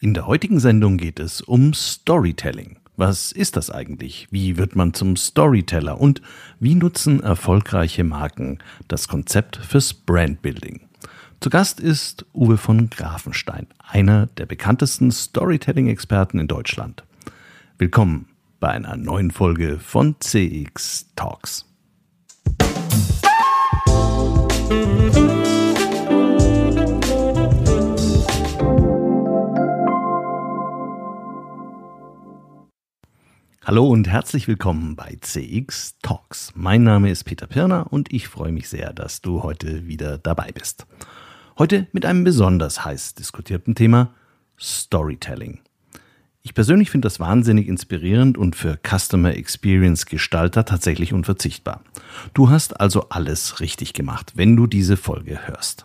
In der heutigen Sendung geht es um Storytelling. Was ist das eigentlich? Wie wird man zum Storyteller? Und wie nutzen erfolgreiche Marken das Konzept fürs Brandbuilding? Zu Gast ist Uwe von Grafenstein, einer der bekanntesten Storytelling-Experten in Deutschland. Willkommen bei einer neuen Folge von CX Talks. Hallo und herzlich willkommen bei CX Talks. Mein Name ist Peter Pirner und ich freue mich sehr, dass du heute wieder dabei bist. Heute mit einem besonders heiß diskutierten Thema Storytelling. Ich persönlich finde das wahnsinnig inspirierend und für Customer Experience Gestalter tatsächlich unverzichtbar. Du hast also alles richtig gemacht, wenn du diese Folge hörst.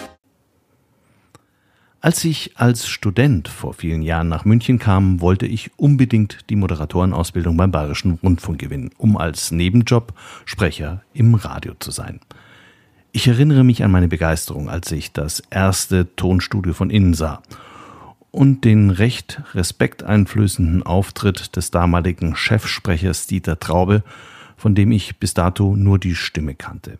Als ich als Student vor vielen Jahren nach München kam, wollte ich unbedingt die Moderatorenausbildung beim Bayerischen Rundfunk gewinnen, um als Nebenjob Sprecher im Radio zu sein. Ich erinnere mich an meine Begeisterung, als ich das erste Tonstudio von innen sah und den recht respekteinflößenden Auftritt des damaligen Chefsprechers Dieter Traube, von dem ich bis dato nur die Stimme kannte.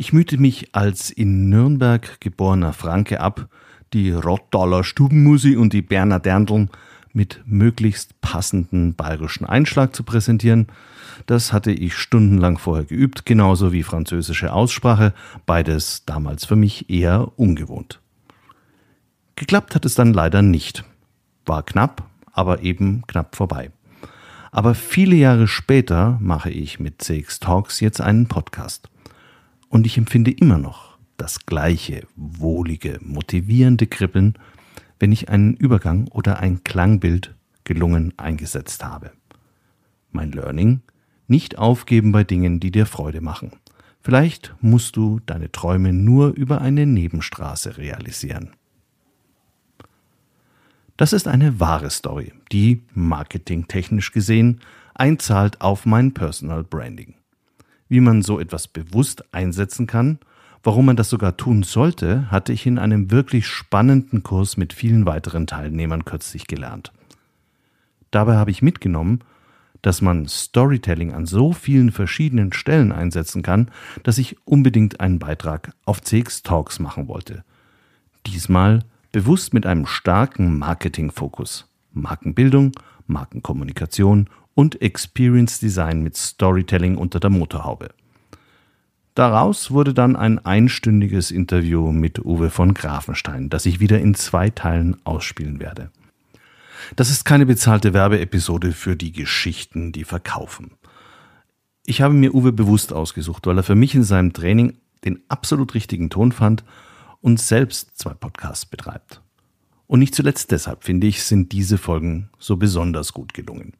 Ich mühte mich als in Nürnberg geborener Franke ab, die Rottaler Stubenmusik und die Berner Derndeln mit möglichst passenden bayerischen Einschlag zu präsentieren. Das hatte ich stundenlang vorher geübt, genauso wie französische Aussprache, beides damals für mich eher ungewohnt. Geklappt hat es dann leider nicht. War knapp, aber eben knapp vorbei. Aber viele Jahre später mache ich mit CX Talks jetzt einen Podcast und ich empfinde immer noch das gleiche wohlige, motivierende Kribbeln, wenn ich einen Übergang oder ein Klangbild gelungen eingesetzt habe. Mein Learning? Nicht aufgeben bei Dingen, die dir Freude machen. Vielleicht musst du deine Träume nur über eine Nebenstraße realisieren. Das ist eine wahre Story, die, marketingtechnisch gesehen, einzahlt auf mein Personal Branding. Wie man so etwas bewusst einsetzen kann, warum man das sogar tun sollte, hatte ich in einem wirklich spannenden Kurs mit vielen weiteren Teilnehmern kürzlich gelernt. Dabei habe ich mitgenommen, dass man Storytelling an so vielen verschiedenen Stellen einsetzen kann, dass ich unbedingt einen Beitrag auf CX Talks machen wollte. Diesmal bewusst mit einem starken Marketing-Fokus. Markenbildung, Markenkommunikation und Experience Design mit Storytelling unter der Motorhaube. Daraus wurde dann ein einstündiges Interview mit Uwe von Grafenstein, das ich wieder in zwei Teilen ausspielen werde. Das ist keine bezahlte Werbeepisode für die Geschichten, die verkaufen. Ich habe mir Uwe bewusst ausgesucht, weil er für mich in seinem Training den absolut richtigen Ton fand und selbst zwei Podcasts betreibt. Und nicht zuletzt deshalb, finde ich, sind diese Folgen so besonders gut gelungen.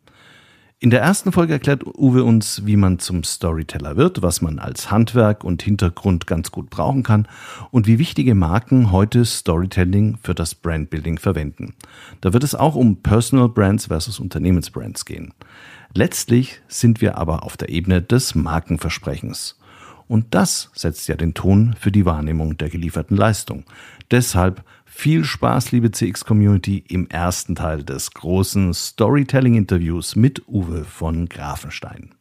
In der ersten Folge erklärt Uwe uns, wie man zum Storyteller wird, was man als Handwerk und Hintergrund ganz gut brauchen kann und wie wichtige Marken heute Storytelling für das Brandbuilding verwenden. Da wird es auch um Personal Brands versus Unternehmensbrands gehen. Letztlich sind wir aber auf der Ebene des Markenversprechens. Und das setzt ja den Ton für die Wahrnehmung der gelieferten Leistung. Deshalb viel Spaß, liebe CX-Community, im ersten Teil des großen Storytelling-Interviews mit Uwe von Grafenstein.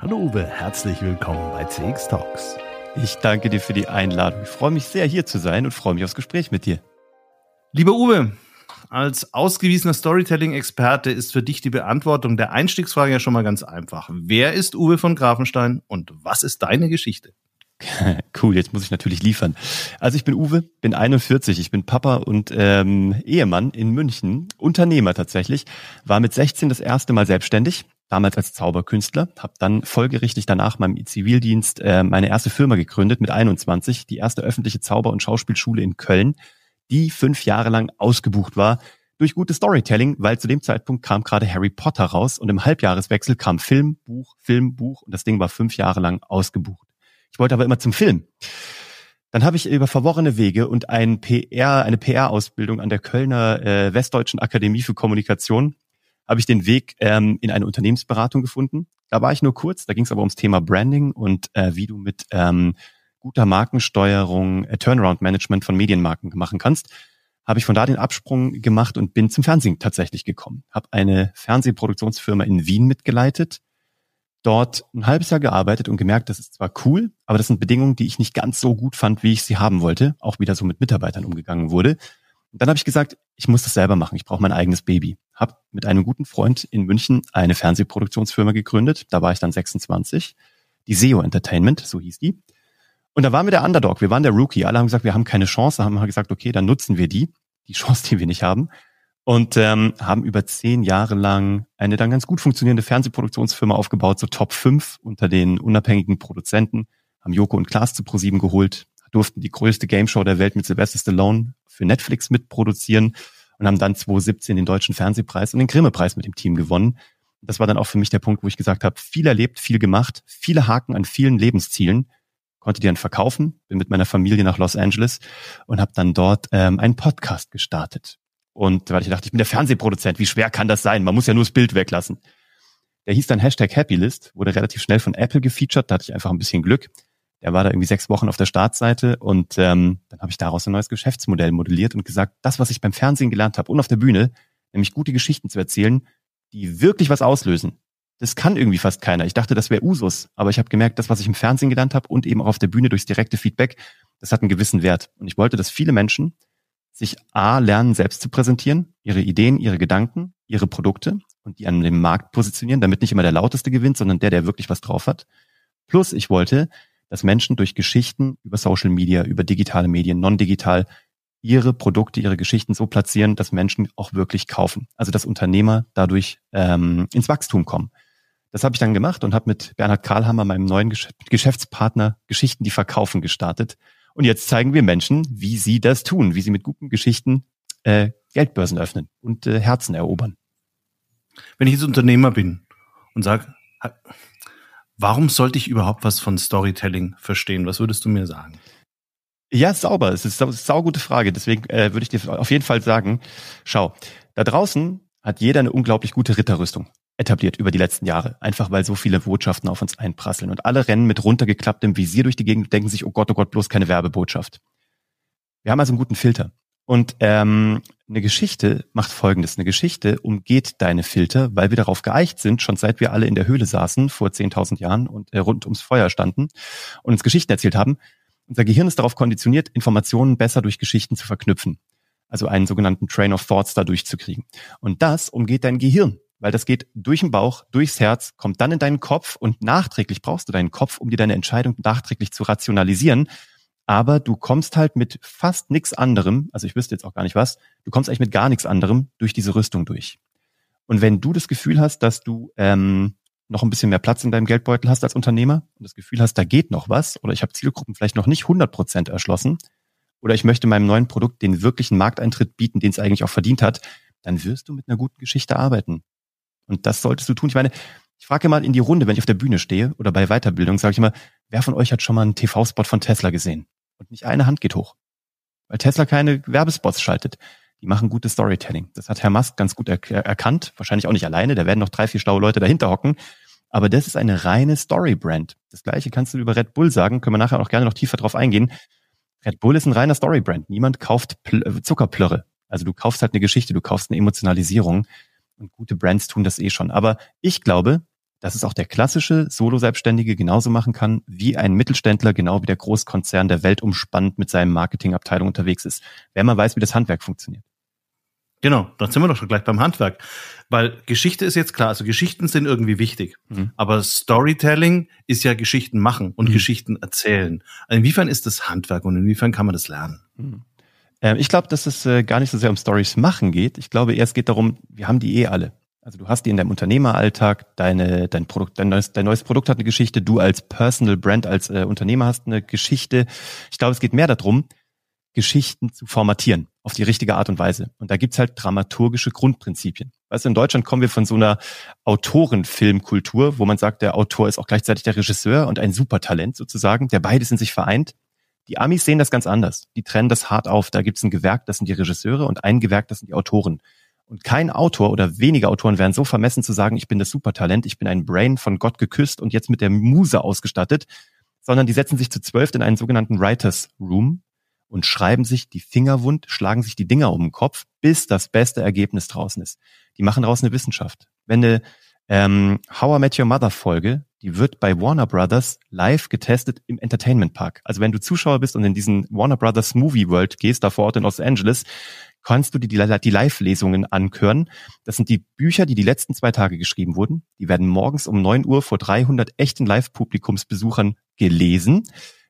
Hallo Uwe, herzlich willkommen bei CX Talks. Ich danke dir für die Einladung. Ich freue mich sehr, hier zu sein und freue mich aufs Gespräch mit dir. Lieber Uwe, als ausgewiesener Storytelling-Experte ist für dich die Beantwortung der Einstiegsfrage ja schon mal ganz einfach. Wer ist Uwe von Grafenstein und was ist deine Geschichte? Cool, jetzt muss ich natürlich liefern. Also ich bin Uwe, bin 41, ich bin Papa und ähm, Ehemann in München, Unternehmer tatsächlich, war mit 16 das erste Mal selbstständig, damals als Zauberkünstler, habe dann folgerichtig danach meinem Zivildienst äh, meine erste Firma gegründet mit 21, die erste öffentliche Zauber- und Schauspielschule in Köln, die fünf Jahre lang ausgebucht war durch gutes Storytelling, weil zu dem Zeitpunkt kam gerade Harry Potter raus und im Halbjahreswechsel kam Film, Buch, Film, Buch und das Ding war fünf Jahre lang ausgebucht. Ich wollte aber immer zum Film. Dann habe ich über verworrene Wege und ein PR, eine PR-Ausbildung an der Kölner äh, Westdeutschen Akademie für Kommunikation habe ich den Weg ähm, in eine Unternehmensberatung gefunden. Da war ich nur kurz, da ging es aber ums Thema Branding und äh, wie du mit ähm, guter Markensteuerung, äh, Turnaround-Management von Medienmarken machen kannst. Habe ich von da den Absprung gemacht und bin zum Fernsehen tatsächlich gekommen. Habe eine Fernsehproduktionsfirma in Wien mitgeleitet, dort ein halbes Jahr gearbeitet und gemerkt, das ist zwar cool, aber das sind Bedingungen, die ich nicht ganz so gut fand, wie ich sie haben wollte, auch wieder so mit Mitarbeitern umgegangen wurde. Und dann habe ich gesagt, ich muss das selber machen, ich brauche mein eigenes Baby. Hab mit einem guten Freund in München eine Fernsehproduktionsfirma gegründet, da war ich dann 26, die SEO Entertainment, so hieß die. Und da waren wir der Underdog, wir waren der Rookie, alle haben gesagt, wir haben keine Chance, haben gesagt, okay, dann nutzen wir die, die Chance, die wir nicht haben. Und ähm, haben über zehn Jahre lang eine dann ganz gut funktionierende Fernsehproduktionsfirma aufgebaut, so Top 5 unter den unabhängigen Produzenten, haben Joko und Klaas zu ProSieben geholt, durften die größte Gameshow der Welt mit Sylvester Stallone für Netflix mitproduzieren und haben dann 2017 den Deutschen Fernsehpreis und den Grimme-Preis mit dem Team gewonnen. Das war dann auch für mich der Punkt, wo ich gesagt habe, viel erlebt, viel gemacht, viele Haken an vielen Lebenszielen, konnte die dann verkaufen, bin mit meiner Familie nach Los Angeles und habe dann dort ähm, einen Podcast gestartet. Und weil ich dachte, ich bin der Fernsehproduzent, wie schwer kann das sein? Man muss ja nur das Bild weglassen. Der hieß dann Hashtag Happylist, wurde relativ schnell von Apple gefeatured, da hatte ich einfach ein bisschen Glück. Der war da irgendwie sechs Wochen auf der Startseite und ähm, dann habe ich daraus ein neues Geschäftsmodell modelliert und gesagt, das, was ich beim Fernsehen gelernt habe und auf der Bühne, nämlich gute Geschichten zu erzählen, die wirklich was auslösen. Das kann irgendwie fast keiner. Ich dachte, das wäre Usus, aber ich habe gemerkt, das, was ich im Fernsehen gelernt habe und eben auch auf der Bühne durchs direkte Feedback, das hat einen gewissen Wert. Und ich wollte, dass viele Menschen sich A, lernen, selbst zu präsentieren, ihre Ideen, ihre Gedanken, ihre Produkte und die an dem Markt positionieren, damit nicht immer der lauteste gewinnt, sondern der, der wirklich was drauf hat. Plus, ich wollte, dass Menschen durch Geschichten über Social Media, über digitale Medien, non-digital, ihre Produkte, ihre Geschichten so platzieren, dass Menschen auch wirklich kaufen. Also dass Unternehmer dadurch ähm, ins Wachstum kommen. Das habe ich dann gemacht und habe mit Bernhard Karlhammer, meinem neuen Geschäftspartner, Geschichten, die verkaufen gestartet. Und jetzt zeigen wir Menschen, wie sie das tun, wie sie mit guten Geschichten äh, Geldbörsen öffnen und äh, Herzen erobern. Wenn ich jetzt Unternehmer bin und sage, warum sollte ich überhaupt was von Storytelling verstehen? Was würdest du mir sagen? Ja, sauber. Es ist eine saugute Frage. Deswegen äh, würde ich dir auf jeden Fall sagen, schau, da draußen hat jeder eine unglaublich gute Ritterrüstung etabliert über die letzten Jahre. Einfach weil so viele Botschaften auf uns einprasseln. Und alle rennen mit runtergeklapptem Visier durch die Gegend und denken sich, oh Gott, oh Gott, bloß keine Werbebotschaft. Wir haben also einen guten Filter. Und ähm, eine Geschichte macht Folgendes. Eine Geschichte umgeht deine Filter, weil wir darauf geeicht sind, schon seit wir alle in der Höhle saßen, vor 10.000 Jahren und äh, rund ums Feuer standen und uns Geschichten erzählt haben. Unser Gehirn ist darauf konditioniert, Informationen besser durch Geschichten zu verknüpfen. Also einen sogenannten Train of Thoughts da durchzukriegen. Und das umgeht dein Gehirn weil das geht durch den Bauch, durchs Herz, kommt dann in deinen Kopf und nachträglich brauchst du deinen Kopf, um dir deine Entscheidung nachträglich zu rationalisieren. Aber du kommst halt mit fast nichts anderem, also ich wüsste jetzt auch gar nicht was, du kommst eigentlich mit gar nichts anderem durch diese Rüstung durch. Und wenn du das Gefühl hast, dass du ähm, noch ein bisschen mehr Platz in deinem Geldbeutel hast als Unternehmer und das Gefühl hast, da geht noch was, oder ich habe Zielgruppen vielleicht noch nicht 100 Prozent erschlossen, oder ich möchte meinem neuen Produkt den wirklichen Markteintritt bieten, den es eigentlich auch verdient hat, dann wirst du mit einer guten Geschichte arbeiten. Und das solltest du tun. Ich meine, ich frage mal in die Runde, wenn ich auf der Bühne stehe oder bei Weiterbildung, sage ich immer, wer von euch hat schon mal einen TV-Spot von Tesla gesehen? Und nicht eine Hand geht hoch. Weil Tesla keine Werbespots schaltet. Die machen gutes Storytelling. Das hat Herr Musk ganz gut er erkannt. Wahrscheinlich auch nicht alleine. Da werden noch drei, vier schlaue Leute dahinter hocken. Aber das ist eine reine Story-Brand. Das gleiche kannst du über Red Bull sagen. Können wir nachher auch gerne noch tiefer drauf eingehen. Red Bull ist ein reiner Story-Brand. Niemand kauft Pl äh, Zuckerplörre. Also du kaufst halt eine Geschichte, du kaufst eine Emotionalisierung. Und gute Brands tun das eh schon. Aber ich glaube, dass es auch der klassische Solo-Selbstständige genauso machen kann, wie ein Mittelständler, genau wie der Großkonzern der Welt umspannt mit seinem Marketingabteilung unterwegs ist, wenn man weiß, wie das Handwerk funktioniert. Genau, dann sind wir doch schon gleich beim Handwerk. Weil Geschichte ist jetzt klar, also Geschichten sind irgendwie wichtig. Mhm. Aber Storytelling ist ja Geschichten machen und mhm. Geschichten erzählen. Inwiefern ist das Handwerk und inwiefern kann man das lernen? Mhm. Ähm, ich glaube, dass es äh, gar nicht so sehr um Stories machen geht. Ich glaube eher, es geht darum, wir haben die eh alle. Also du hast die in deinem Unternehmeralltag, deine, dein Produkt, dein neues, dein neues Produkt hat eine Geschichte, du als Personal Brand, als äh, Unternehmer hast eine Geschichte. Ich glaube, es geht mehr darum, Geschichten zu formatieren auf die richtige Art und Weise. Und da gibt's halt dramaturgische Grundprinzipien. Weißt du, in Deutschland kommen wir von so einer Autorenfilmkultur, wo man sagt, der Autor ist auch gleichzeitig der Regisseur und ein Supertalent sozusagen, der beides in sich vereint. Die Amis sehen das ganz anders. Die trennen das hart auf. Da gibt's ein Gewerk, das sind die Regisseure und ein Gewerk, das sind die Autoren. Und kein Autor oder wenige Autoren wären so vermessen zu sagen, ich bin das Supertalent, ich bin ein Brain von Gott geküsst und jetzt mit der Muse ausgestattet, sondern die setzen sich zu zwölf in einen sogenannten Writers Room und schreiben sich die Finger wund, schlagen sich die Dinger um den Kopf, bis das beste Ergebnis draußen ist. Die machen daraus eine Wissenschaft. Wenn eine ähm, How I Met Your Mother Folge, die wird bei Warner Brothers live getestet im Entertainment Park. Also wenn du Zuschauer bist und in diesen Warner Brothers Movie World gehst, da vor Ort in Los Angeles, kannst du dir die, die Live-Lesungen anhören. Das sind die Bücher, die die letzten zwei Tage geschrieben wurden. Die werden morgens um neun Uhr vor 300 echten Live-Publikumsbesuchern gelesen.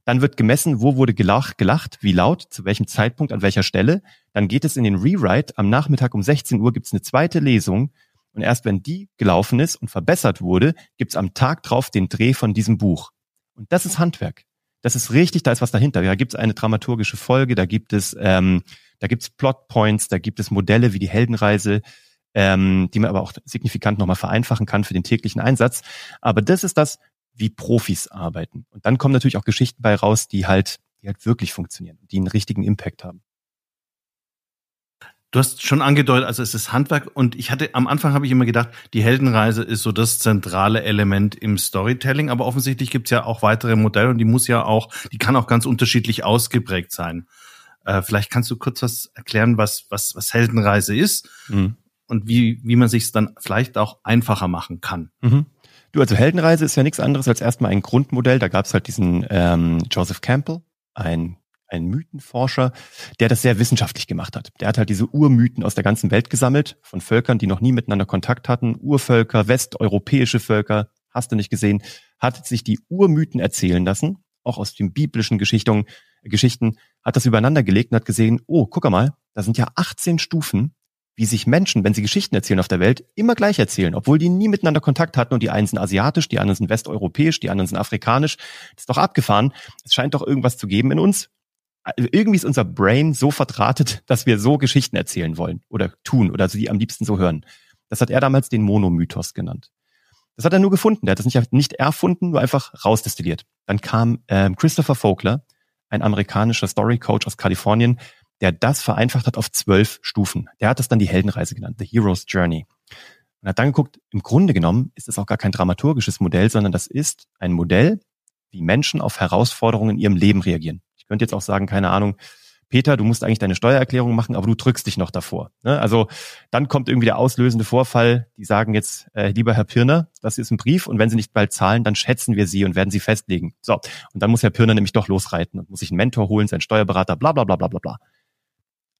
Dann wird gemessen, wo wurde gelacht, gelacht, wie laut, zu welchem Zeitpunkt, an welcher Stelle. Dann geht es in den Rewrite. Am Nachmittag um 16 Uhr gibt es eine zweite Lesung. Und erst wenn die gelaufen ist und verbessert wurde, gibt es am Tag drauf den Dreh von diesem Buch. Und das ist Handwerk. Das ist richtig, da ist was dahinter. Da gibt es eine dramaturgische Folge, da gibt es, ähm, da gibt es Plotpoints, da gibt es Modelle wie die Heldenreise, ähm, die man aber auch signifikant nochmal vereinfachen kann für den täglichen Einsatz. Aber das ist das, wie Profis arbeiten. Und dann kommen natürlich auch Geschichten bei raus, die halt, die halt wirklich funktionieren, die einen richtigen Impact haben. Du hast schon angedeutet, also es ist Handwerk und ich hatte am Anfang habe ich immer gedacht, die Heldenreise ist so das zentrale Element im Storytelling, aber offensichtlich gibt es ja auch weitere Modelle und die muss ja auch, die kann auch ganz unterschiedlich ausgeprägt sein. Äh, vielleicht kannst du kurz was erklären, was was was Heldenreise ist mhm. und wie wie man sich es dann vielleicht auch einfacher machen kann. Mhm. Du, also Heldenreise ist ja nichts anderes als erstmal ein Grundmodell. Da gab es halt diesen ähm, Joseph Campbell, ein, ein Mythenforscher, der das sehr wissenschaftlich gemacht hat. Der hat halt diese Urmythen aus der ganzen Welt gesammelt, von Völkern, die noch nie miteinander Kontakt hatten, Urvölker, westeuropäische Völker, hast du nicht gesehen, hat sich die Urmythen erzählen lassen, auch aus den biblischen Geschichten, Geschichten, hat das übereinander gelegt und hat gesehen, oh, guck mal, da sind ja 18 Stufen wie sich Menschen, wenn sie Geschichten erzählen auf der Welt, immer gleich erzählen, obwohl die nie miteinander Kontakt hatten und die einen sind asiatisch, die anderen sind westeuropäisch, die anderen sind afrikanisch. Das ist doch abgefahren. Es scheint doch irgendwas zu geben in uns. Irgendwie ist unser Brain so verdrahtet, dass wir so Geschichten erzählen wollen oder tun oder sie am liebsten so hören. Das hat er damals den Monomythos genannt. Das hat er nur gefunden. Der hat das nicht, nicht erfunden, nur einfach rausdestilliert. Dann kam ähm, Christopher Vogler, ein amerikanischer Story Coach aus Kalifornien, der das vereinfacht hat auf zwölf Stufen. Der hat das dann die Heldenreise genannt, The Hero's Journey. Und hat dann geguckt, im Grunde genommen ist es auch gar kein dramaturgisches Modell, sondern das ist ein Modell, wie Menschen auf Herausforderungen in ihrem Leben reagieren. Ich könnte jetzt auch sagen, keine Ahnung, Peter, du musst eigentlich deine Steuererklärung machen, aber du drückst dich noch davor. Ne? Also dann kommt irgendwie der auslösende Vorfall, die sagen jetzt, äh, lieber Herr Pirner, das ist ein Brief und wenn Sie nicht bald zahlen, dann schätzen wir Sie und werden Sie festlegen. So, und dann muss Herr Pirner nämlich doch losreiten und muss sich einen Mentor holen, seinen Steuerberater, bla bla bla bla bla bla.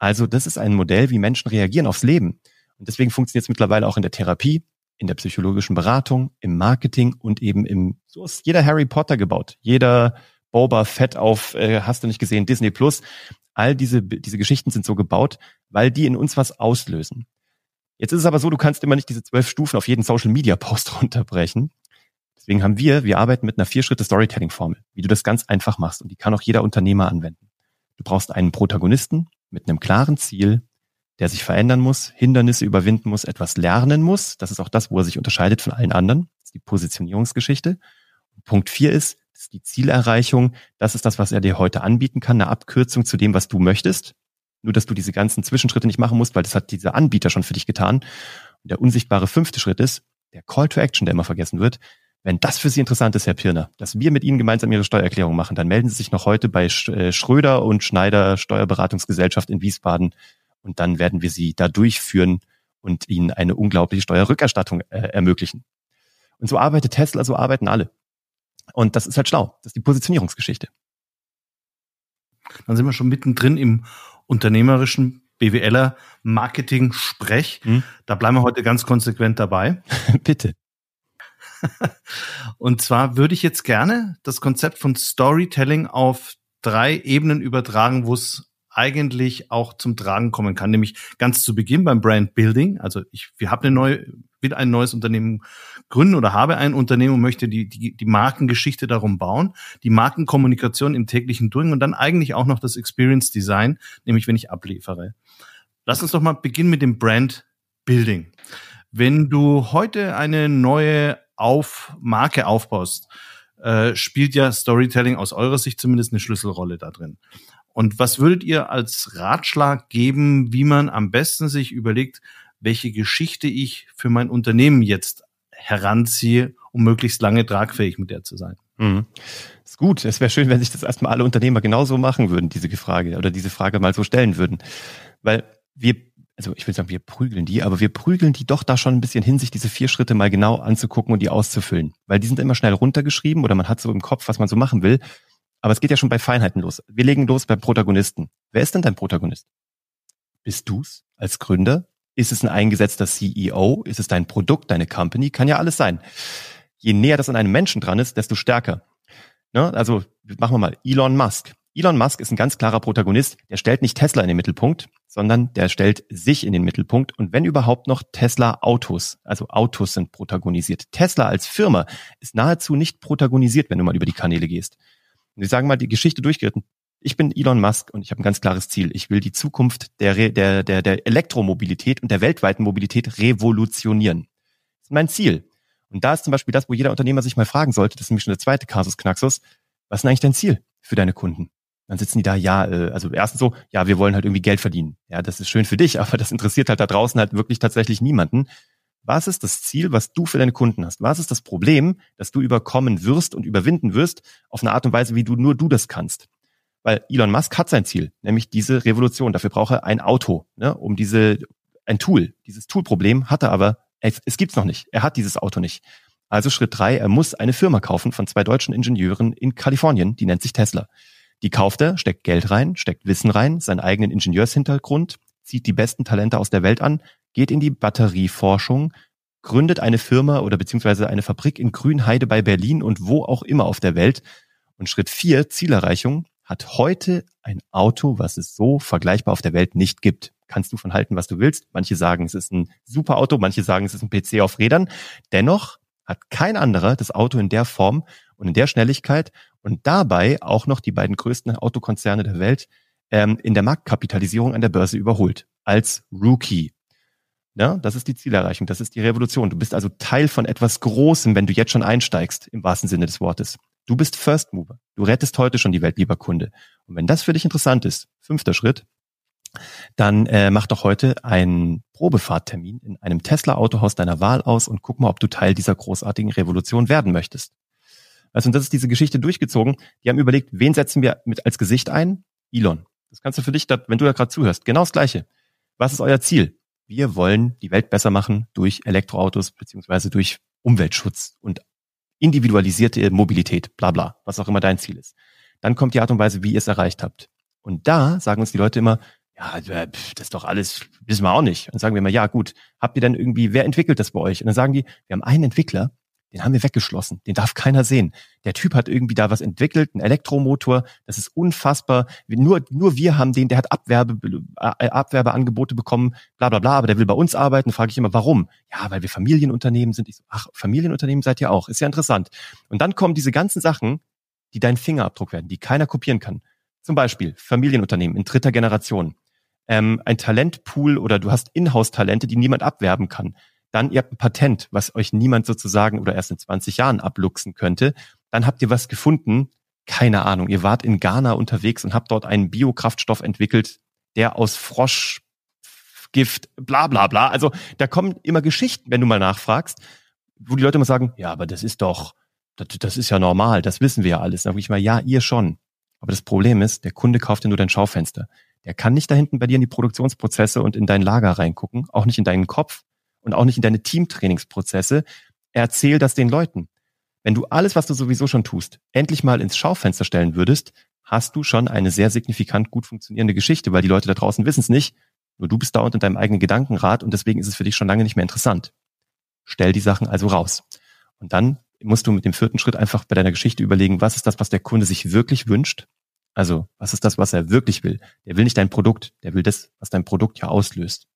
Also das ist ein Modell, wie Menschen reagieren aufs Leben. Und deswegen funktioniert es mittlerweile auch in der Therapie, in der psychologischen Beratung, im Marketing und eben im, so ist jeder Harry Potter gebaut. Jeder Boba Fett auf, äh, hast du nicht gesehen, Disney Plus. All diese, diese Geschichten sind so gebaut, weil die in uns was auslösen. Jetzt ist es aber so, du kannst immer nicht diese zwölf Stufen auf jeden Social Media Post runterbrechen. Deswegen haben wir, wir arbeiten mit einer vier-Schritte Storytelling Formel, wie du das ganz einfach machst. Und die kann auch jeder Unternehmer anwenden. Du brauchst einen Protagonisten, mit einem klaren Ziel, der sich verändern muss, Hindernisse überwinden muss, etwas lernen muss. Das ist auch das, wo er sich unterscheidet von allen anderen. Das ist die Positionierungsgeschichte. Punkt vier ist, ist die Zielerreichung. Das ist das, was er dir heute anbieten kann, eine Abkürzung zu dem, was du möchtest. Nur, dass du diese ganzen Zwischenschritte nicht machen musst, weil das hat dieser Anbieter schon für dich getan. Und der unsichtbare fünfte Schritt ist, der Call to Action, der immer vergessen wird. Wenn das für Sie interessant ist, Herr Pirner, dass wir mit Ihnen gemeinsam Ihre Steuererklärung machen, dann melden Sie sich noch heute bei äh, Schröder und Schneider Steuerberatungsgesellschaft in Wiesbaden und dann werden wir Sie da durchführen und Ihnen eine unglaubliche Steuerrückerstattung äh, ermöglichen. Und so arbeitet Tesla, so arbeiten alle. Und das ist halt schlau. Das ist die Positionierungsgeschichte. Dann sind wir schon mittendrin im unternehmerischen BWLer Marketing sprech. Hm? Da bleiben wir heute ganz konsequent dabei. Bitte. Und zwar würde ich jetzt gerne das Konzept von Storytelling auf drei Ebenen übertragen, wo es eigentlich auch zum Tragen kommen kann, nämlich ganz zu Beginn beim Brand Building. Also ich, wir haben eine neue, will ein neues Unternehmen gründen oder habe ein Unternehmen und möchte die, die, die Markengeschichte darum bauen, die Markenkommunikation im täglichen Doing und dann eigentlich auch noch das Experience Design, nämlich wenn ich abliefere. Lass uns doch mal beginnen mit dem Brand Building. Wenn du heute eine neue auf Marke aufbaust, äh, spielt ja Storytelling aus eurer Sicht zumindest eine Schlüsselrolle da drin. Und was würdet ihr als Ratschlag geben, wie man am besten sich überlegt, welche Geschichte ich für mein Unternehmen jetzt heranziehe, um möglichst lange tragfähig mit der zu sein? Mhm. Ist gut. Es wäre schön, wenn sich das erstmal alle Unternehmer genauso machen würden, diese Frage oder diese Frage mal so stellen würden. Weil wir, also ich will sagen, wir prügeln die, aber wir prügeln die doch da schon ein bisschen hin, sich diese vier Schritte mal genau anzugucken und die auszufüllen. Weil die sind immer schnell runtergeschrieben oder man hat so im Kopf, was man so machen will. Aber es geht ja schon bei Feinheiten los. Wir legen los beim Protagonisten. Wer ist denn dein Protagonist? Bist du's als Gründer? Ist es ein eingesetzter CEO? Ist es dein Produkt, deine Company? Kann ja alles sein. Je näher das an einem Menschen dran ist, desto stärker. Ne? Also machen wir mal Elon Musk. Elon Musk ist ein ganz klarer Protagonist. Der stellt nicht Tesla in den Mittelpunkt, sondern der stellt sich in den Mittelpunkt. Und wenn überhaupt noch Tesla Autos, also Autos sind protagonisiert. Tesla als Firma ist nahezu nicht protagonisiert, wenn du mal über die Kanäle gehst. Und ich sage mal, die Geschichte durchgeritten. Ich bin Elon Musk und ich habe ein ganz klares Ziel. Ich will die Zukunft der, der, der, der Elektromobilität und der weltweiten Mobilität revolutionieren. Das ist mein Ziel. Und da ist zum Beispiel das, wo jeder Unternehmer sich mal fragen sollte, das ist nämlich schon der zweite Kasus Knaxus, was ist eigentlich dein Ziel für deine Kunden? Dann sitzen die da, ja, äh, also erstens so, ja, wir wollen halt irgendwie Geld verdienen. Ja, das ist schön für dich, aber das interessiert halt da draußen halt wirklich tatsächlich niemanden. Was ist das Ziel, was du für deine Kunden hast? Was ist das Problem, das du überkommen wirst und überwinden wirst auf eine Art und Weise, wie du nur du das kannst? Weil Elon Musk hat sein Ziel, nämlich diese Revolution. Dafür braucht er ein Auto, ne, um diese, ein Tool. Dieses Toolproblem hat er aber, es, es gibt's noch nicht. Er hat dieses Auto nicht. Also Schritt drei, er muss eine Firma kaufen von zwei deutschen Ingenieuren in Kalifornien, die nennt sich Tesla. Die kauft er, steckt Geld rein, steckt Wissen rein, seinen eigenen Ingenieurshintergrund, zieht die besten Talente aus der Welt an, geht in die Batterieforschung, gründet eine Firma oder beziehungsweise eine Fabrik in Grünheide bei Berlin und wo auch immer auf der Welt. Und Schritt vier, Zielerreichung, hat heute ein Auto, was es so vergleichbar auf der Welt nicht gibt. Kannst du von halten, was du willst. Manche sagen, es ist ein super Auto, manche sagen, es ist ein PC auf Rädern. Dennoch hat kein anderer das Auto in der Form und in der Schnelligkeit und dabei auch noch die beiden größten Autokonzerne der Welt ähm, in der Marktkapitalisierung an der Börse überholt. Als Rookie. Ja, das ist die Zielerreichung, das ist die Revolution. Du bist also Teil von etwas Großem, wenn du jetzt schon einsteigst, im wahrsten Sinne des Wortes. Du bist First Mover. Du rettest heute schon die Welt, lieber Kunde. Und wenn das für dich interessant ist, fünfter Schritt, dann äh, mach doch heute einen Probefahrttermin in einem Tesla-Autohaus deiner Wahl aus und guck mal, ob du Teil dieser großartigen Revolution werden möchtest. Also, und das ist diese Geschichte durchgezogen. Die haben überlegt, wen setzen wir mit als Gesicht ein? Elon. Das kannst du für dich, wenn du da gerade zuhörst, genau das Gleiche. Was ist euer Ziel? Wir wollen die Welt besser machen durch Elektroautos beziehungsweise durch Umweltschutz und individualisierte Mobilität, bla bla, was auch immer dein Ziel ist. Dann kommt die Art und Weise, wie ihr es erreicht habt. Und da sagen uns die Leute immer, ja, äh, das ist doch alles, wissen wir auch nicht. Und sagen wir immer, ja gut, habt ihr denn irgendwie, wer entwickelt das bei euch? Und dann sagen die, wir haben einen Entwickler, den haben wir weggeschlossen. Den darf keiner sehen. Der Typ hat irgendwie da was entwickelt, einen Elektromotor. Das ist unfassbar. Nur, nur wir haben den, der hat Abwerbe, äh, Abwerbeangebote bekommen, bla, bla, bla, aber der will bei uns arbeiten. Frage ich immer, warum? Ja, weil wir Familienunternehmen sind. Ich so, ach, Familienunternehmen seid ihr auch. Ist ja interessant. Und dann kommen diese ganzen Sachen, die dein Fingerabdruck werden, die keiner kopieren kann. Zum Beispiel Familienunternehmen in dritter Generation. Ähm, ein Talentpool oder du hast Inhouse-Talente, die niemand abwerben kann dann ihr habt ein Patent, was euch niemand sozusagen oder erst in 20 Jahren abluchsen könnte. Dann habt ihr was gefunden, keine Ahnung, ihr wart in Ghana unterwegs und habt dort einen Biokraftstoff entwickelt, der aus Froschgift, bla bla bla. Also da kommen immer Geschichten, wenn du mal nachfragst, wo die Leute immer sagen, ja, aber das ist doch, das, das ist ja normal, das wissen wir ja alles. Dann sage ich mal, ja, ihr schon. Aber das Problem ist, der Kunde kauft ja nur dein Schaufenster. Der kann nicht da hinten bei dir in die Produktionsprozesse und in dein Lager reingucken, auch nicht in deinen Kopf und auch nicht in deine Teamtrainingsprozesse. Erzähl das den Leuten. Wenn du alles, was du sowieso schon tust, endlich mal ins Schaufenster stellen würdest, hast du schon eine sehr signifikant gut funktionierende Geschichte, weil die Leute da draußen wissen es nicht. Nur du bist dauernd in deinem eigenen Gedankenrad und deswegen ist es für dich schon lange nicht mehr interessant. Stell die Sachen also raus. Und dann musst du mit dem vierten Schritt einfach bei deiner Geschichte überlegen, was ist das, was der Kunde sich wirklich wünscht? Also, was ist das, was er wirklich will? Der will nicht dein Produkt, der will das, was dein Produkt ja auslöst.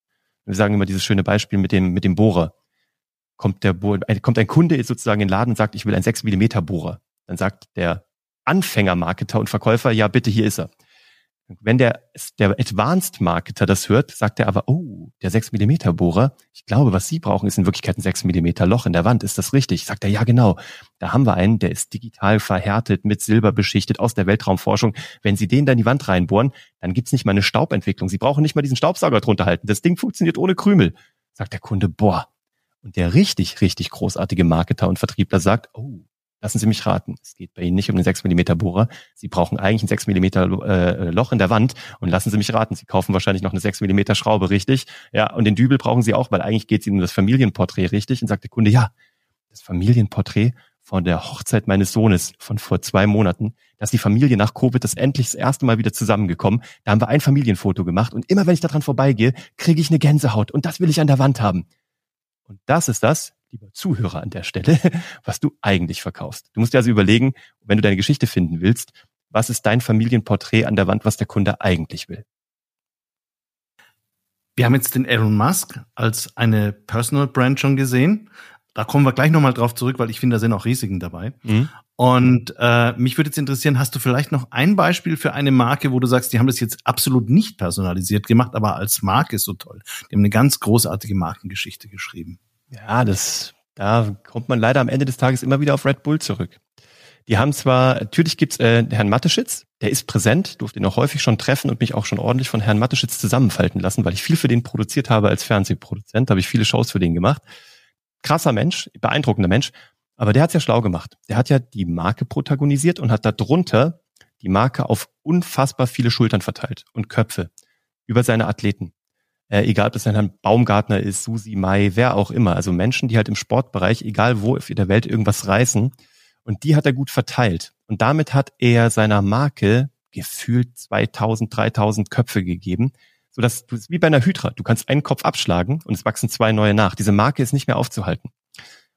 Wir sagen immer dieses schöne Beispiel mit dem, mit dem Bohrer. Kommt der Bohrer, kommt ein Kunde sozusagen in den Laden und sagt, ich will einen 6 Millimeter Bohrer. Dann sagt der Anfängermarketer und Verkäufer, ja, bitte, hier ist er. Wenn der, der Advanced Marketer das hört, sagt er aber, oh, der 6 Millimeter Bohrer, ich glaube, was Sie brauchen, ist in Wirklichkeit ein 6 Millimeter Loch in der Wand. Ist das richtig? Sagt er, ja, genau. Da haben wir einen, der ist digital verhärtet, mit Silber beschichtet aus der Weltraumforschung. Wenn Sie den da in die Wand reinbohren, dann gibt's nicht mal eine Staubentwicklung. Sie brauchen nicht mal diesen Staubsauger drunter halten. Das Ding funktioniert ohne Krümel. Sagt der Kunde, boah. Und der richtig, richtig großartige Marketer und Vertriebler sagt, oh, Lassen Sie mich raten, es geht bei Ihnen nicht um den 6 mm Bohrer. Sie brauchen eigentlich ein 6 mm äh, Loch in der Wand. Und lassen Sie mich raten, Sie kaufen wahrscheinlich noch eine 6 mm Schraube, richtig? Ja, und den Dübel brauchen Sie auch, weil eigentlich geht es Ihnen um das Familienporträt, richtig? Und sagt der Kunde, ja, das Familienporträt von der Hochzeit meines Sohnes von vor zwei Monaten, dass die Familie nach Covid das endlich das erste Mal wieder zusammengekommen. Da haben wir ein Familienfoto gemacht und immer wenn ich daran vorbeigehe, kriege ich eine Gänsehaut und das will ich an der Wand haben. Und das ist das, lieber Zuhörer an der Stelle, was du eigentlich verkaufst. Du musst dir also überlegen, wenn du deine Geschichte finden willst, was ist dein Familienporträt an der Wand, was der Kunde eigentlich will? Wir haben jetzt den Elon Musk als eine Personal Brand schon gesehen. Da kommen wir gleich nochmal drauf zurück, weil ich finde, da sind auch Risiken dabei. Mhm. Und äh, mich würde jetzt interessieren, hast du vielleicht noch ein Beispiel für eine Marke, wo du sagst, die haben das jetzt absolut nicht personalisiert gemacht, aber als Marke ist so toll. Die haben eine ganz großartige Markengeschichte geschrieben. Ja, das, da kommt man leider am Ende des Tages immer wieder auf Red Bull zurück. Die haben zwar, natürlich gibt's äh, Herrn Matteschitz, der ist präsent, durfte ihn auch häufig schon treffen und mich auch schon ordentlich von Herrn Matteschitz zusammenfalten lassen, weil ich viel für den produziert habe als Fernsehproduzent, habe ich viele Shows für den gemacht. Krasser Mensch, beeindruckender Mensch, aber der hat's ja schlau gemacht. Der hat ja die Marke protagonisiert und hat darunter die Marke auf unfassbar viele Schultern verteilt und Köpfe über seine Athleten äh, egal ob das ein Baumgartner ist, Susi Mai, wer auch immer. Also Menschen, die halt im Sportbereich, egal wo in der Welt irgendwas reißen. Und die hat er gut verteilt. Und damit hat er seiner Marke gefühlt 2000, 3000 Köpfe gegeben, so dass du wie bei einer Hydra, du kannst einen Kopf abschlagen und es wachsen zwei neue nach. Diese Marke ist nicht mehr aufzuhalten.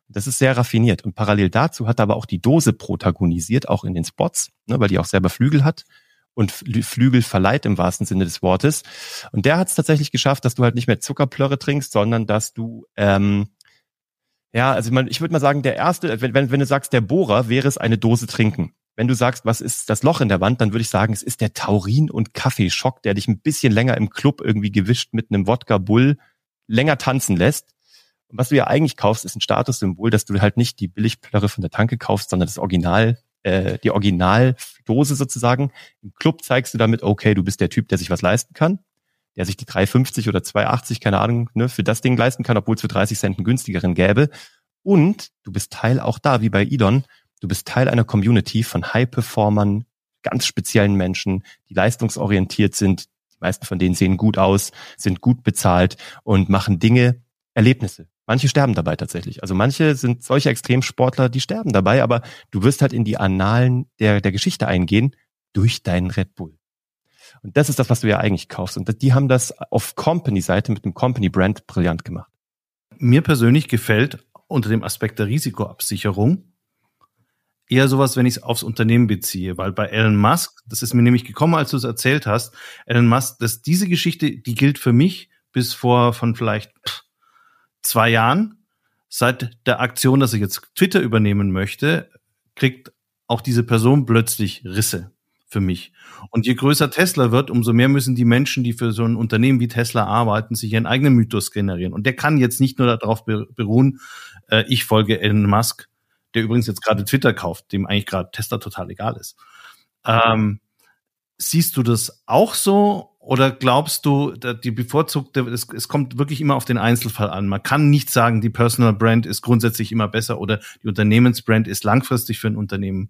Das ist sehr raffiniert. Und parallel dazu hat er aber auch die Dose protagonisiert, auch in den Spots, ne, weil die auch selber Flügel hat und Flügel verleiht im wahrsten Sinne des Wortes. Und der hat es tatsächlich geschafft, dass du halt nicht mehr Zuckerplörre trinkst, sondern dass du ähm, ja, also man, ich würde mal sagen, der erste, wenn, wenn, wenn du sagst, der Bohrer wäre es eine Dose trinken. Wenn du sagst, was ist das Loch in der Wand, dann würde ich sagen, es ist der Taurin- und Kaffeeschock, der dich ein bisschen länger im Club irgendwie gewischt mit einem Wodka Bull länger tanzen lässt. Und was du ja eigentlich kaufst, ist ein Statussymbol, dass du halt nicht die Billigplörre von der Tanke kaufst, sondern das Original äh, die Originaldose sozusagen. Im Club zeigst du damit, okay, du bist der Typ, der sich was leisten kann, der sich die 3,50 oder 2,80, keine Ahnung, ne, für das Ding leisten kann, obwohl es für 30 Cent einen günstigeren gäbe. Und du bist Teil auch da, wie bei Idon, du bist Teil einer Community von High-Performern, ganz speziellen Menschen, die leistungsorientiert sind. Die meisten von denen sehen gut aus, sind gut bezahlt und machen Dinge, Erlebnisse. Manche sterben dabei tatsächlich. Also manche sind solche Extremsportler, die sterben dabei, aber du wirst halt in die Annalen der, der Geschichte eingehen durch deinen Red Bull. Und das ist das, was du ja eigentlich kaufst. Und die haben das auf Company-Seite mit dem Company-Brand brillant gemacht. Mir persönlich gefällt unter dem Aspekt der Risikoabsicherung eher sowas, wenn ich es aufs Unternehmen beziehe, weil bei Elon Musk, das ist mir nämlich gekommen, als du es erzählt hast, Elon Musk, dass diese Geschichte, die gilt für mich bis vor von vielleicht pff, zwei Jahren, seit der Aktion, dass ich jetzt Twitter übernehmen möchte, kriegt auch diese Person plötzlich Risse für mich. Und je größer Tesla wird, umso mehr müssen die Menschen, die für so ein Unternehmen wie Tesla arbeiten, sich ihren eigenen Mythos generieren. Und der kann jetzt nicht nur darauf beruhen, äh, ich folge Elon Musk, der übrigens jetzt gerade Twitter kauft, dem eigentlich gerade Tesla total egal ist. Ähm, siehst du das auch so oder glaubst du, die bevorzugte, es, es kommt wirklich immer auf den Einzelfall an. Man kann nicht sagen, die Personal Brand ist grundsätzlich immer besser oder die Unternehmensbrand ist langfristig für ein Unternehmen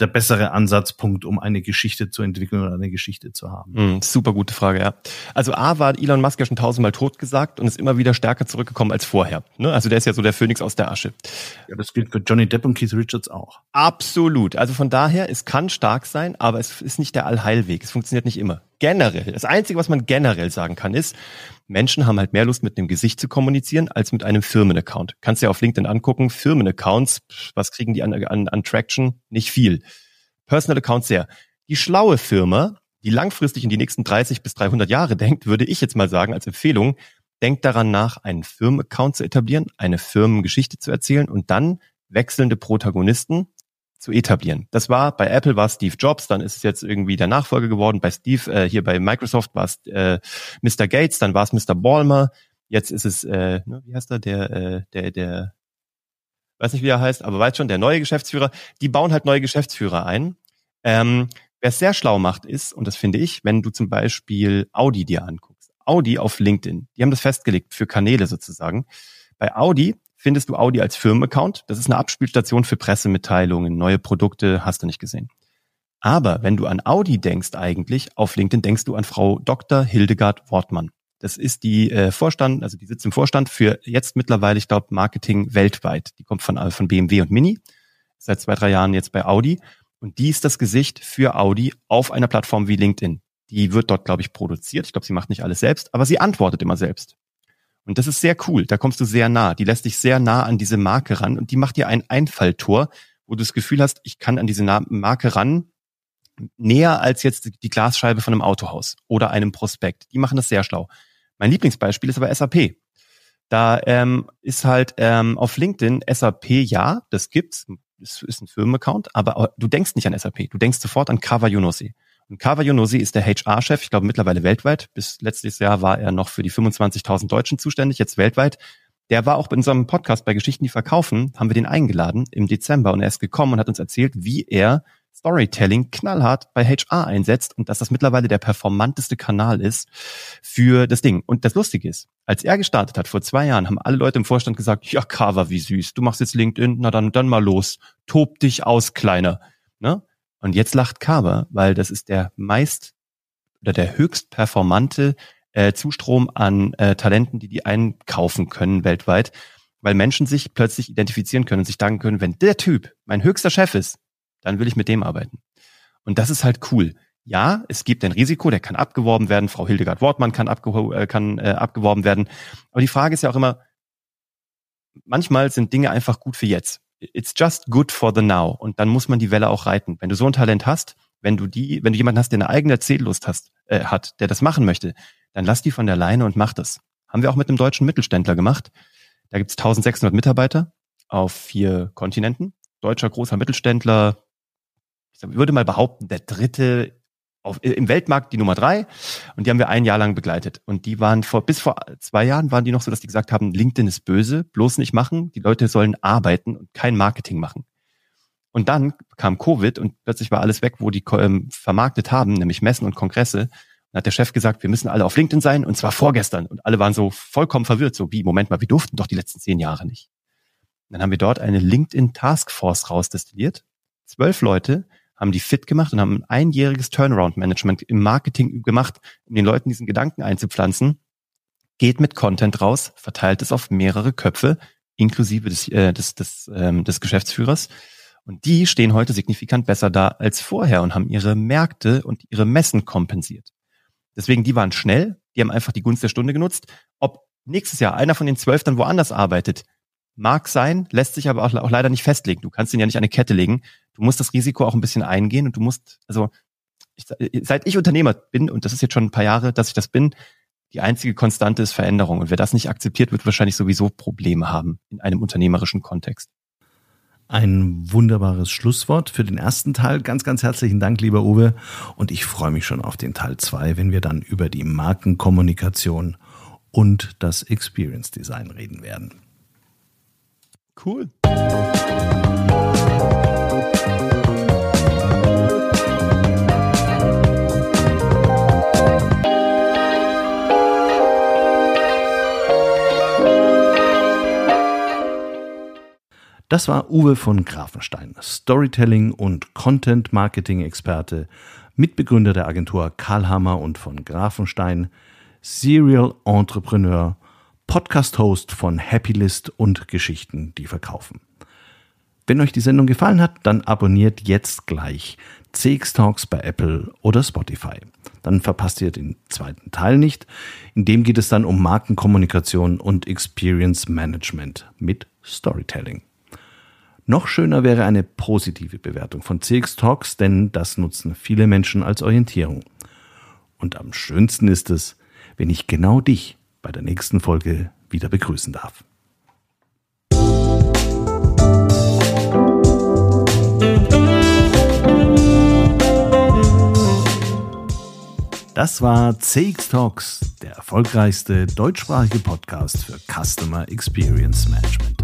der bessere Ansatzpunkt, um eine Geschichte zu entwickeln oder eine Geschichte zu haben? Mm, super gute Frage, ja. Also A war Elon Musk ja schon tausendmal tot gesagt und ist immer wieder stärker zurückgekommen als vorher. Ne? Also der ist ja so der Phönix aus der Asche. Ja, das gilt für Johnny Depp und Keith Richards auch. Absolut. Also von daher, es kann stark sein, aber es ist nicht der Allheilweg. Es funktioniert nicht immer. Generell, das Einzige, was man generell sagen kann, ist, Menschen haben halt mehr Lust, mit einem Gesicht zu kommunizieren, als mit einem Firmenaccount. Kannst du ja auf LinkedIn angucken, Firmenaccounts, was kriegen die an, an, an Traction? Nicht viel. Personal Accounts sehr. Die schlaue Firma, die langfristig in die nächsten 30 bis 300 Jahre denkt, würde ich jetzt mal sagen als Empfehlung, denkt daran nach, einen Firmenaccount zu etablieren, eine Firmengeschichte zu erzählen und dann wechselnde Protagonisten zu etablieren. Das war bei Apple war Steve Jobs, dann ist es jetzt irgendwie der Nachfolger geworden. Bei Steve äh, hier bei Microsoft war es äh, Mr. Gates, dann war es Mr. Ballmer. Jetzt ist es äh, ne, wie heißt er der äh, der der weiß nicht wie er heißt, aber weiß schon der neue Geschäftsführer. Die bauen halt neue Geschäftsführer ein. Ähm, Wer es sehr schlau macht ist und das finde ich, wenn du zum Beispiel Audi dir anguckst. Audi auf LinkedIn, die haben das festgelegt für Kanäle sozusagen. Bei Audi findest du Audi als Firmenaccount. Das ist eine Abspielstation für Pressemitteilungen, neue Produkte, hast du nicht gesehen. Aber wenn du an Audi denkst eigentlich, auf LinkedIn denkst du an Frau Dr. Hildegard Wortmann. Das ist die äh, Vorstand, also die sitzt im Vorstand für jetzt mittlerweile, ich glaube, Marketing weltweit. Die kommt von, äh, von BMW und Mini, seit zwei, drei Jahren jetzt bei Audi. Und die ist das Gesicht für Audi auf einer Plattform wie LinkedIn. Die wird dort, glaube ich, produziert. Ich glaube, sie macht nicht alles selbst, aber sie antwortet immer selbst. Und das ist sehr cool. Da kommst du sehr nah. Die lässt dich sehr nah an diese Marke ran und die macht dir ein Einfalltor, wo du das Gefühl hast, ich kann an diese Marke ran, näher als jetzt die Glasscheibe von einem Autohaus oder einem Prospekt. Die machen das sehr schlau. Mein Lieblingsbeispiel ist aber SAP. Da ähm, ist halt ähm, auf LinkedIn SAP, ja, das gibt's, das ist ein Firmenaccount, aber du denkst nicht an SAP, du denkst sofort an Kava Yunosi. Und Kava Yonosi ist der HR-Chef, ich glaube mittlerweile weltweit. Bis letztes Jahr war er noch für die 25.000 Deutschen zuständig, jetzt weltweit. Der war auch in unserem Podcast bei Geschichten, die verkaufen, haben wir den eingeladen im Dezember und er ist gekommen und hat uns erzählt, wie er Storytelling knallhart bei HR einsetzt und dass das mittlerweile der performanteste Kanal ist für das Ding. Und das Lustige ist, als er gestartet hat vor zwei Jahren, haben alle Leute im Vorstand gesagt, ja, Kava, wie süß, du machst jetzt LinkedIn, na dann, dann mal los, tob dich aus, Kleiner. Ne? Und jetzt lacht Kaber, weil das ist der meist oder der höchst performante äh, Zustrom an äh, Talenten, die die einkaufen können weltweit, weil Menschen sich plötzlich identifizieren können und sich sagen können, wenn der Typ mein höchster Chef ist, dann will ich mit dem arbeiten. Und das ist halt cool. Ja, es gibt ein Risiko, der kann abgeworben werden. Frau Hildegard Wortmann kann, abge äh, kann äh, abgeworben werden. Aber die Frage ist ja auch immer, manchmal sind Dinge einfach gut für jetzt it's just good for the now. Und dann muss man die Welle auch reiten. Wenn du so ein Talent hast, wenn du die, wenn du jemanden hast, der eine eigene Erzähllust hast, äh, hat, der das machen möchte, dann lass die von der Leine und mach das. Haben wir auch mit einem deutschen Mittelständler gemacht. Da gibt's 1600 Mitarbeiter auf vier Kontinenten. Deutscher großer Mittelständler, ich würde mal behaupten, der dritte auf, im Weltmarkt die Nummer drei und die haben wir ein Jahr lang begleitet. Und die waren vor, bis vor zwei Jahren waren die noch so, dass die gesagt haben, LinkedIn ist böse, bloß nicht machen, die Leute sollen arbeiten und kein Marketing machen. Und dann kam Covid und plötzlich war alles weg, wo die ähm, vermarktet haben, nämlich Messen und Kongresse. Dann hat der Chef gesagt, wir müssen alle auf LinkedIn sein und zwar vorgestern. Und alle waren so vollkommen verwirrt, so wie, Moment mal, wir durften doch die letzten zehn Jahre nicht. dann haben wir dort eine LinkedIn Taskforce rausdestilliert. Zwölf Leute, haben die fit gemacht und haben ein einjähriges Turnaround-Management im Marketing gemacht, um den Leuten diesen Gedanken einzupflanzen. Geht mit Content raus, verteilt es auf mehrere Köpfe, inklusive des, äh, des, des, ähm, des Geschäftsführers. Und die stehen heute signifikant besser da als vorher und haben ihre Märkte und ihre Messen kompensiert. Deswegen, die waren schnell, die haben einfach die Gunst der Stunde genutzt. Ob nächstes Jahr einer von den zwölf dann woanders arbeitet, Mag sein, lässt sich aber auch, auch leider nicht festlegen. Du kannst ihn ja nicht an eine Kette legen. Du musst das Risiko auch ein bisschen eingehen und du musst, also ich, seit ich Unternehmer bin, und das ist jetzt schon ein paar Jahre, dass ich das bin, die einzige Konstante ist Veränderung. Und wer das nicht akzeptiert, wird wahrscheinlich sowieso Probleme haben in einem unternehmerischen Kontext. Ein wunderbares Schlusswort für den ersten Teil. Ganz, ganz herzlichen Dank, lieber Uwe. Und ich freue mich schon auf den Teil zwei, wenn wir dann über die Markenkommunikation und das Experience Design reden werden. Cool. Das war Uwe von Grafenstein, Storytelling und Content Marketing Experte, Mitbegründer der Agentur Karlhammer und von Grafenstein, Serial Entrepreneur Podcast-Host von Happylist und Geschichten, die verkaufen. Wenn euch die Sendung gefallen hat, dann abonniert jetzt gleich CX Talks bei Apple oder Spotify. Dann verpasst ihr den zweiten Teil nicht. In dem geht es dann um Markenkommunikation und Experience Management mit Storytelling. Noch schöner wäre eine positive Bewertung von CX Talks, denn das nutzen viele Menschen als Orientierung. Und am schönsten ist es, wenn ich genau dich bei der nächsten Folge wieder begrüßen darf. Das war CX Talks, der erfolgreichste deutschsprachige Podcast für Customer Experience Management.